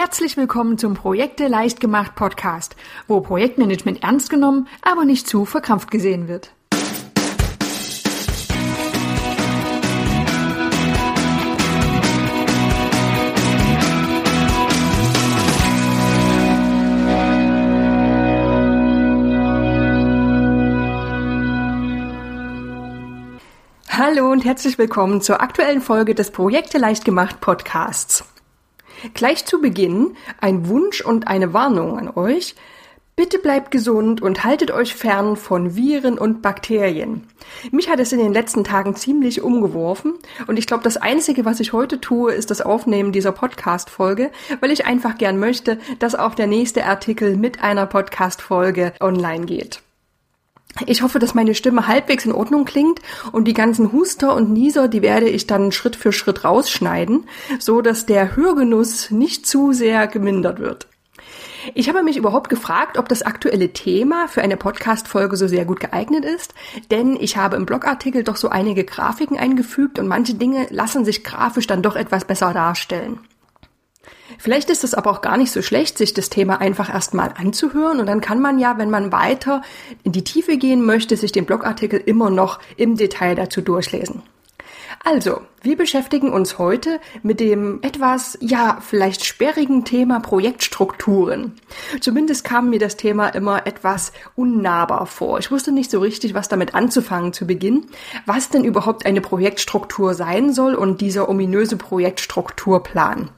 Herzlich willkommen zum Projekte leicht gemacht Podcast, wo Projektmanagement ernst genommen, aber nicht zu verkrampft gesehen wird. Hallo und herzlich willkommen zur aktuellen Folge des Projekte leicht gemacht Podcasts. Gleich zu Beginn ein Wunsch und eine Warnung an euch. Bitte bleibt gesund und haltet euch fern von Viren und Bakterien. Mich hat es in den letzten Tagen ziemlich umgeworfen und ich glaube, das Einzige, was ich heute tue, ist das Aufnehmen dieser Podcast-Folge, weil ich einfach gern möchte, dass auch der nächste Artikel mit einer Podcast-Folge online geht. Ich hoffe, dass meine Stimme halbwegs in Ordnung klingt und die ganzen Huster und Nieser, die werde ich dann Schritt für Schritt rausschneiden, so dass der Hörgenuss nicht zu sehr gemindert wird. Ich habe mich überhaupt gefragt, ob das aktuelle Thema für eine Podcast-Folge so sehr gut geeignet ist, denn ich habe im Blogartikel doch so einige Grafiken eingefügt und manche Dinge lassen sich grafisch dann doch etwas besser darstellen. Vielleicht ist es aber auch gar nicht so schlecht, sich das Thema einfach erstmal anzuhören und dann kann man ja, wenn man weiter in die Tiefe gehen möchte, sich den Blogartikel immer noch im Detail dazu durchlesen. Also, wir beschäftigen uns heute mit dem etwas, ja, vielleicht sperrigen Thema Projektstrukturen. Zumindest kam mir das Thema immer etwas unnahbar vor. Ich wusste nicht so richtig, was damit anzufangen zu Beginn, was denn überhaupt eine Projektstruktur sein soll und dieser ominöse Projektstrukturplan.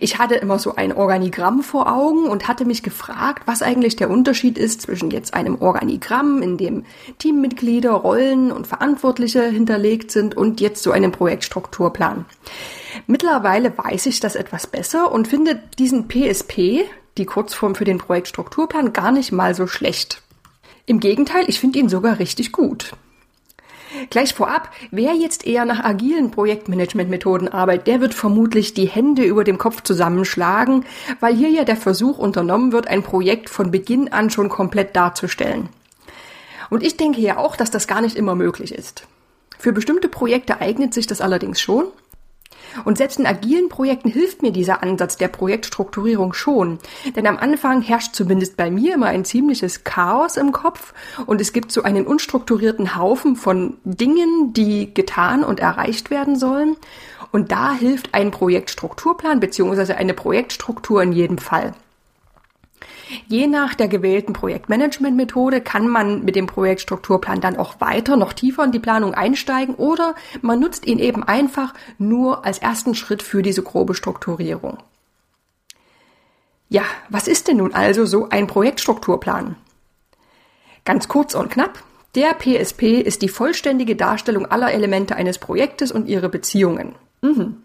Ich hatte immer so ein Organigramm vor Augen und hatte mich gefragt, was eigentlich der Unterschied ist zwischen jetzt einem Organigramm, in dem Teammitglieder, Rollen und Verantwortliche hinterlegt sind und jetzt so einem Projektstrukturplan. Mittlerweile weiß ich das etwas besser und finde diesen PSP, die Kurzform für den Projektstrukturplan, gar nicht mal so schlecht. Im Gegenteil, ich finde ihn sogar richtig gut. Gleich vorab, wer jetzt eher nach agilen Projektmanagementmethoden arbeitet, der wird vermutlich die Hände über dem Kopf zusammenschlagen, weil hier ja der Versuch unternommen wird, ein Projekt von Beginn an schon komplett darzustellen. Und ich denke ja auch, dass das gar nicht immer möglich ist. Für bestimmte Projekte eignet sich das allerdings schon, und selbst in agilen Projekten hilft mir dieser Ansatz der Projektstrukturierung schon. Denn am Anfang herrscht zumindest bei mir immer ein ziemliches Chaos im Kopf und es gibt so einen unstrukturierten Haufen von Dingen, die getan und erreicht werden sollen. Und da hilft ein Projektstrukturplan bzw. eine Projektstruktur in jedem Fall. Je nach der gewählten Projektmanagementmethode kann man mit dem Projektstrukturplan dann auch weiter, noch tiefer in die Planung einsteigen oder man nutzt ihn eben einfach nur als ersten Schritt für diese grobe Strukturierung. Ja, was ist denn nun also so ein Projektstrukturplan? Ganz kurz und knapp. Der PSP ist die vollständige Darstellung aller Elemente eines Projektes und ihre Beziehungen. Mhm.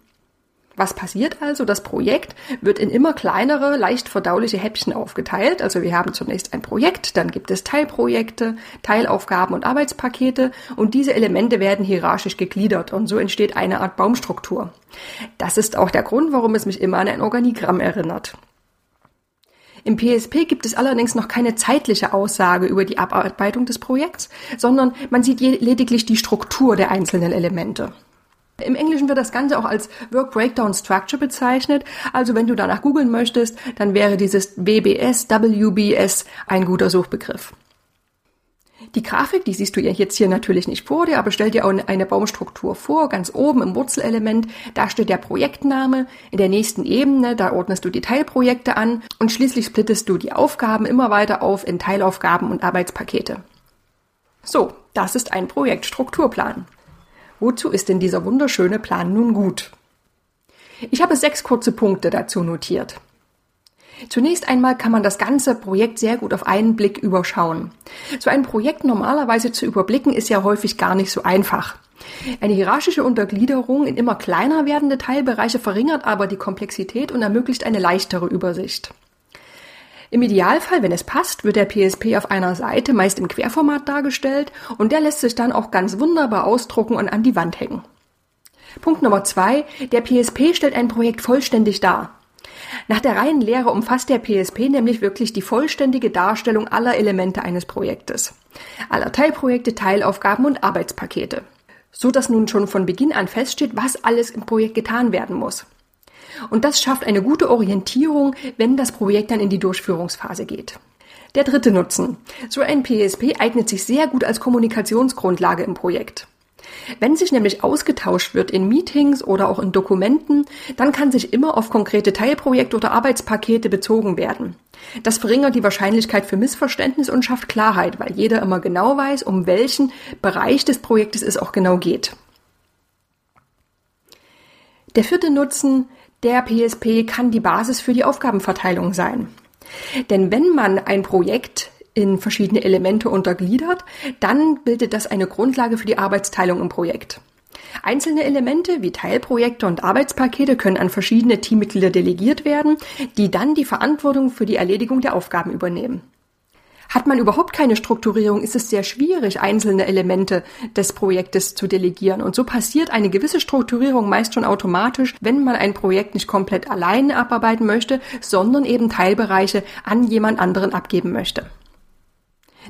Was passiert also? Das Projekt wird in immer kleinere, leicht verdauliche Häppchen aufgeteilt. Also wir haben zunächst ein Projekt, dann gibt es Teilprojekte, Teilaufgaben und Arbeitspakete und diese Elemente werden hierarchisch gegliedert und so entsteht eine Art Baumstruktur. Das ist auch der Grund, warum es mich immer an ein Organigramm erinnert. Im PSP gibt es allerdings noch keine zeitliche Aussage über die Abarbeitung des Projekts, sondern man sieht lediglich die Struktur der einzelnen Elemente. Im Englischen wird das Ganze auch als Work Breakdown Structure bezeichnet. Also wenn du danach googeln möchtest, dann wäre dieses WBS, WBS ein guter Suchbegriff. Die Grafik, die siehst du ja jetzt hier natürlich nicht vor dir, aber stell dir auch eine Baumstruktur vor. Ganz oben im Wurzelelement, da steht der Projektname. In der nächsten Ebene, da ordnest du die Teilprojekte an und schließlich splittest du die Aufgaben immer weiter auf in Teilaufgaben und Arbeitspakete. So, das ist ein Projektstrukturplan. Wozu ist denn dieser wunderschöne Plan nun gut? Ich habe sechs kurze Punkte dazu notiert. Zunächst einmal kann man das ganze Projekt sehr gut auf einen Blick überschauen. So ein Projekt normalerweise zu überblicken ist ja häufig gar nicht so einfach. Eine hierarchische Untergliederung in immer kleiner werdende Teilbereiche verringert aber die Komplexität und ermöglicht eine leichtere Übersicht. Im Idealfall, wenn es passt, wird der PSP auf einer Seite meist im Querformat dargestellt und der lässt sich dann auch ganz wunderbar ausdrucken und an die Wand hängen. Punkt Nummer zwei. Der PSP stellt ein Projekt vollständig dar. Nach der reinen Lehre umfasst der PSP nämlich wirklich die vollständige Darstellung aller Elemente eines Projektes. Aller Teilprojekte, Teilaufgaben und Arbeitspakete. So dass nun schon von Beginn an feststeht, was alles im Projekt getan werden muss. Und das schafft eine gute Orientierung, wenn das Projekt dann in die Durchführungsphase geht. Der dritte Nutzen. So ein PSP eignet sich sehr gut als Kommunikationsgrundlage im Projekt. Wenn sich nämlich ausgetauscht wird in Meetings oder auch in Dokumenten, dann kann sich immer auf konkrete Teilprojekte oder Arbeitspakete bezogen werden. Das verringert die Wahrscheinlichkeit für Missverständnis und schafft Klarheit, weil jeder immer genau weiß, um welchen Bereich des Projektes es auch genau geht. Der vierte Nutzen der PSP kann die Basis für die Aufgabenverteilung sein. Denn wenn man ein Projekt in verschiedene Elemente untergliedert, dann bildet das eine Grundlage für die Arbeitsteilung im Projekt. Einzelne Elemente wie Teilprojekte und Arbeitspakete können an verschiedene Teammitglieder delegiert werden, die dann die Verantwortung für die Erledigung der Aufgaben übernehmen. Hat man überhaupt keine Strukturierung, ist es sehr schwierig, einzelne Elemente des Projektes zu delegieren. Und so passiert eine gewisse Strukturierung meist schon automatisch, wenn man ein Projekt nicht komplett alleine abarbeiten möchte, sondern eben Teilbereiche an jemand anderen abgeben möchte.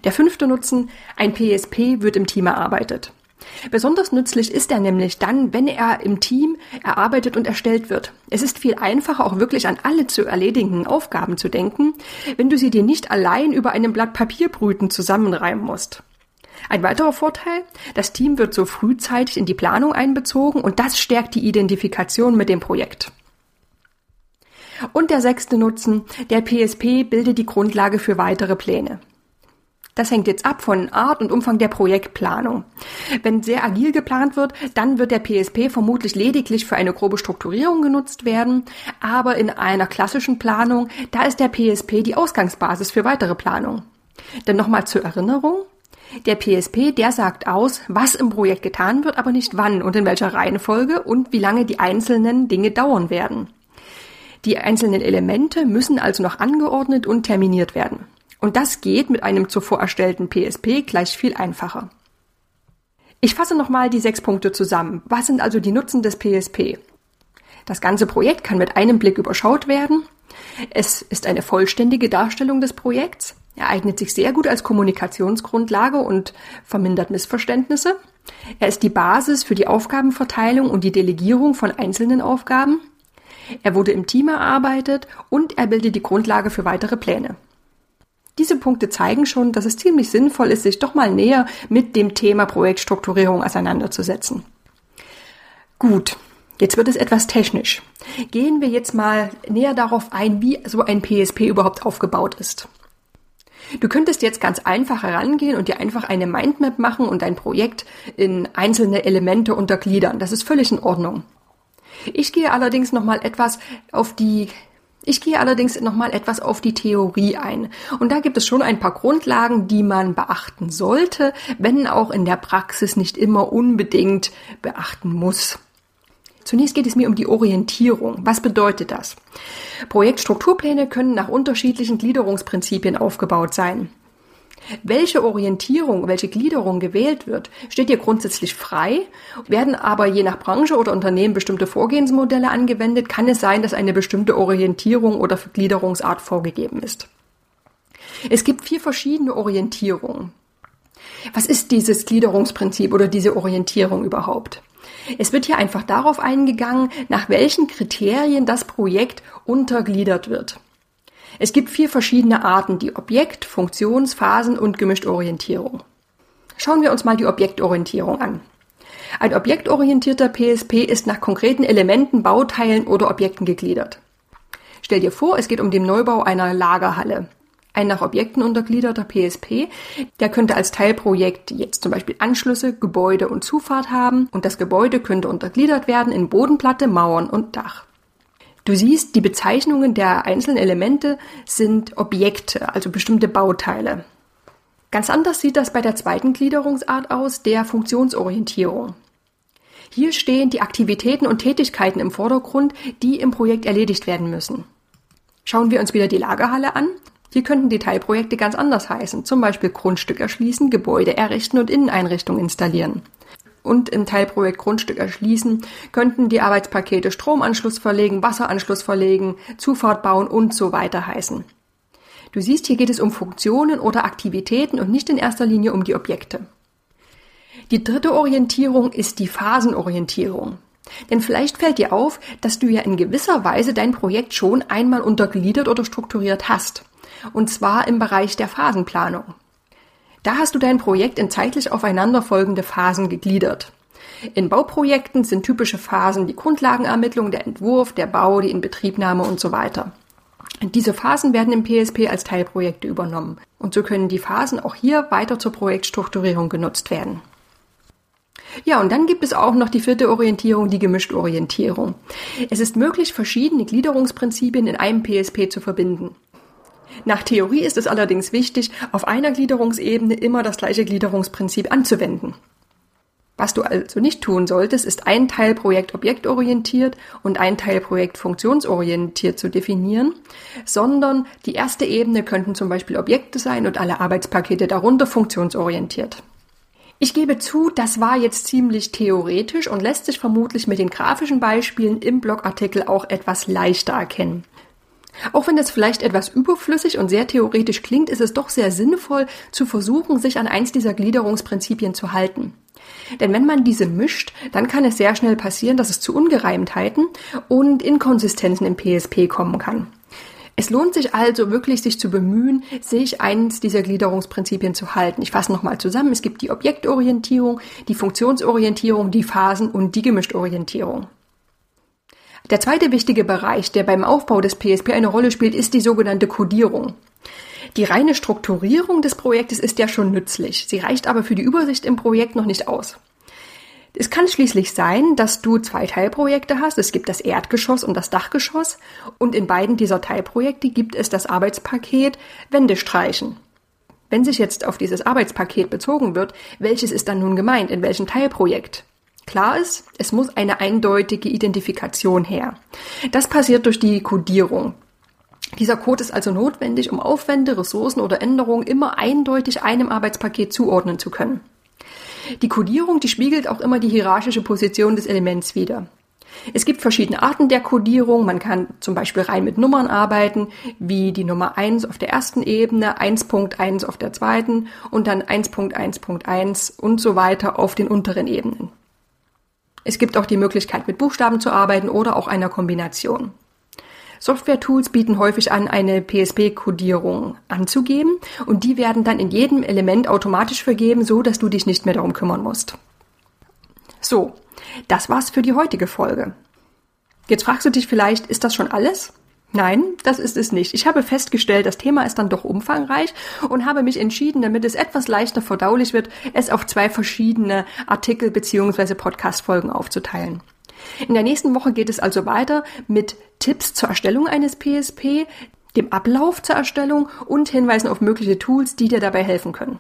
Der fünfte Nutzen, ein PSP wird im Team erarbeitet. Besonders nützlich ist er nämlich dann, wenn er im Team erarbeitet und erstellt wird. Es ist viel einfacher, auch wirklich an alle zu erledigenden Aufgaben zu denken, wenn du sie dir nicht allein über einem Blatt Papier brüten zusammenreimen musst. Ein weiterer Vorteil, das Team wird so frühzeitig in die Planung einbezogen und das stärkt die Identifikation mit dem Projekt. Und der sechste Nutzen, der PSP bildet die Grundlage für weitere Pläne. Das hängt jetzt ab von Art und Umfang der Projektplanung. Wenn sehr agil geplant wird, dann wird der PSP vermutlich lediglich für eine grobe Strukturierung genutzt werden, aber in einer klassischen Planung, da ist der PSP die Ausgangsbasis für weitere Planung. Denn nochmal zur Erinnerung, der PSP, der sagt aus, was im Projekt getan wird, aber nicht wann und in welcher Reihenfolge und wie lange die einzelnen Dinge dauern werden. Die einzelnen Elemente müssen also noch angeordnet und terminiert werden. Und das geht mit einem zuvor erstellten PSP gleich viel einfacher. Ich fasse nochmal die sechs Punkte zusammen. Was sind also die Nutzen des PSP? Das ganze Projekt kann mit einem Blick überschaut werden. Es ist eine vollständige Darstellung des Projekts. Er eignet sich sehr gut als Kommunikationsgrundlage und vermindert Missverständnisse. Er ist die Basis für die Aufgabenverteilung und die Delegierung von einzelnen Aufgaben. Er wurde im Team erarbeitet und er bildet die Grundlage für weitere Pläne. Diese Punkte zeigen schon, dass es ziemlich sinnvoll ist, sich doch mal näher mit dem Thema Projektstrukturierung auseinanderzusetzen. Gut, jetzt wird es etwas technisch. Gehen wir jetzt mal näher darauf ein, wie so ein PSP überhaupt aufgebaut ist. Du könntest jetzt ganz einfach herangehen und dir einfach eine Mindmap machen und dein Projekt in einzelne Elemente untergliedern. Das ist völlig in Ordnung. Ich gehe allerdings nochmal etwas auf die ich gehe allerdings nochmal etwas auf die Theorie ein. Und da gibt es schon ein paar Grundlagen, die man beachten sollte, wenn auch in der Praxis nicht immer unbedingt beachten muss. Zunächst geht es mir um die Orientierung. Was bedeutet das? Projektstrukturpläne können nach unterschiedlichen Gliederungsprinzipien aufgebaut sein. Welche Orientierung, welche Gliederung gewählt wird, steht dir grundsätzlich frei. Werden aber je nach Branche oder Unternehmen bestimmte Vorgehensmodelle angewendet, kann es sein, dass eine bestimmte Orientierung oder Gliederungsart vorgegeben ist. Es gibt vier verschiedene Orientierungen. Was ist dieses Gliederungsprinzip oder diese Orientierung überhaupt? Es wird hier einfach darauf eingegangen, nach welchen Kriterien das Projekt untergliedert wird. Es gibt vier verschiedene Arten, die Objekt-, Funktions-, Phasen- und Gemischtorientierung. Schauen wir uns mal die Objektorientierung an. Ein objektorientierter PSP ist nach konkreten Elementen, Bauteilen oder Objekten gegliedert. Stell dir vor, es geht um den Neubau einer Lagerhalle. Ein nach Objekten untergliederter PSP, der könnte als Teilprojekt jetzt zum Beispiel Anschlüsse, Gebäude und Zufahrt haben und das Gebäude könnte untergliedert werden in Bodenplatte, Mauern und Dach. Du siehst, die Bezeichnungen der einzelnen Elemente sind Objekte, also bestimmte Bauteile. Ganz anders sieht das bei der zweiten Gliederungsart aus, der Funktionsorientierung. Hier stehen die Aktivitäten und Tätigkeiten im Vordergrund, die im Projekt erledigt werden müssen. Schauen wir uns wieder die Lagerhalle an. Hier könnten Detailprojekte ganz anders heißen, zum Beispiel Grundstück erschließen, Gebäude errichten und Inneneinrichtungen installieren und im Teilprojekt Grundstück erschließen, könnten die Arbeitspakete Stromanschluss verlegen, Wasseranschluss verlegen, Zufahrt bauen und so weiter heißen. Du siehst, hier geht es um Funktionen oder Aktivitäten und nicht in erster Linie um die Objekte. Die dritte Orientierung ist die Phasenorientierung. Denn vielleicht fällt dir auf, dass du ja in gewisser Weise dein Projekt schon einmal untergliedert oder strukturiert hast. Und zwar im Bereich der Phasenplanung. Da hast du dein Projekt in zeitlich aufeinanderfolgende Phasen gegliedert. In Bauprojekten sind typische Phasen die Grundlagenermittlung, der Entwurf, der Bau, die Inbetriebnahme und so weiter. Diese Phasen werden im PSP als Teilprojekte übernommen und so können die Phasen auch hier weiter zur Projektstrukturierung genutzt werden. Ja, und dann gibt es auch noch die vierte Orientierung, die Gemischt-Orientierung. Es ist möglich, verschiedene Gliederungsprinzipien in einem PSP zu verbinden. Nach Theorie ist es allerdings wichtig, auf einer Gliederungsebene immer das gleiche Gliederungsprinzip anzuwenden. Was du also nicht tun solltest, ist ein Teilprojekt objektorientiert und ein Teilprojekt funktionsorientiert zu definieren, sondern die erste Ebene könnten zum Beispiel Objekte sein und alle Arbeitspakete darunter funktionsorientiert. Ich gebe zu, das war jetzt ziemlich theoretisch und lässt sich vermutlich mit den grafischen Beispielen im Blogartikel auch etwas leichter erkennen. Auch wenn das vielleicht etwas überflüssig und sehr theoretisch klingt, ist es doch sehr sinnvoll zu versuchen, sich an eins dieser Gliederungsprinzipien zu halten. Denn wenn man diese mischt, dann kann es sehr schnell passieren, dass es zu Ungereimtheiten und Inkonsistenzen im PSP kommen kann. Es lohnt sich also wirklich, sich zu bemühen, sich eines dieser Gliederungsprinzipien zu halten. Ich fasse nochmal zusammen. Es gibt die Objektorientierung, die Funktionsorientierung, die Phasen und die Gemischtorientierung. Der zweite wichtige Bereich, der beim Aufbau des PSP eine Rolle spielt, ist die sogenannte Codierung. Die reine Strukturierung des Projektes ist ja schon nützlich. Sie reicht aber für die Übersicht im Projekt noch nicht aus. Es kann schließlich sein, dass du zwei Teilprojekte hast. Es gibt das Erdgeschoss und das Dachgeschoss. Und in beiden dieser Teilprojekte gibt es das Arbeitspaket Wände streichen. Wenn sich jetzt auf dieses Arbeitspaket bezogen wird, welches ist dann nun gemeint? In welchem Teilprojekt? Klar ist, es muss eine eindeutige Identifikation her. Das passiert durch die Codierung. Dieser Code ist also notwendig, um Aufwände, Ressourcen oder Änderungen immer eindeutig einem Arbeitspaket zuordnen zu können. Die Codierung, die spiegelt auch immer die hierarchische Position des Elements wider. Es gibt verschiedene Arten der Codierung. Man kann zum Beispiel rein mit Nummern arbeiten, wie die Nummer 1 auf der ersten Ebene, 1.1 auf der zweiten und dann 1.1.1 und so weiter auf den unteren Ebenen. Es gibt auch die Möglichkeit, mit Buchstaben zu arbeiten oder auch einer Kombination. Software-Tools bieten häufig an, eine PSP-Codierung anzugeben und die werden dann in jedem Element automatisch vergeben, so dass du dich nicht mehr darum kümmern musst. So, das war's für die heutige Folge. Jetzt fragst du dich vielleicht, ist das schon alles? Nein, das ist es nicht. Ich habe festgestellt, das Thema ist dann doch umfangreich und habe mich entschieden, damit es etwas leichter verdaulich wird, es auf zwei verschiedene Artikel bzw. Podcast-Folgen aufzuteilen. In der nächsten Woche geht es also weiter mit Tipps zur Erstellung eines PSP, dem Ablauf zur Erstellung und Hinweisen auf mögliche Tools, die dir dabei helfen können.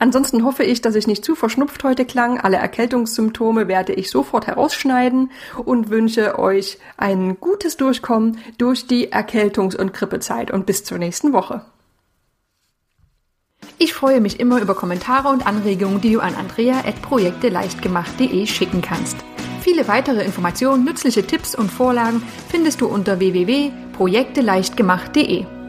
Ansonsten hoffe ich, dass ich nicht zu verschnupft heute klang. Alle Erkältungssymptome werde ich sofort herausschneiden und wünsche euch ein gutes Durchkommen durch die Erkältungs- und Grippezeit und bis zur nächsten Woche. Ich freue mich immer über Kommentare und Anregungen, die du an andrea.projekteleichtgemacht.de schicken kannst. Viele weitere Informationen, nützliche Tipps und Vorlagen findest du unter www.projekteleichtgemacht.de.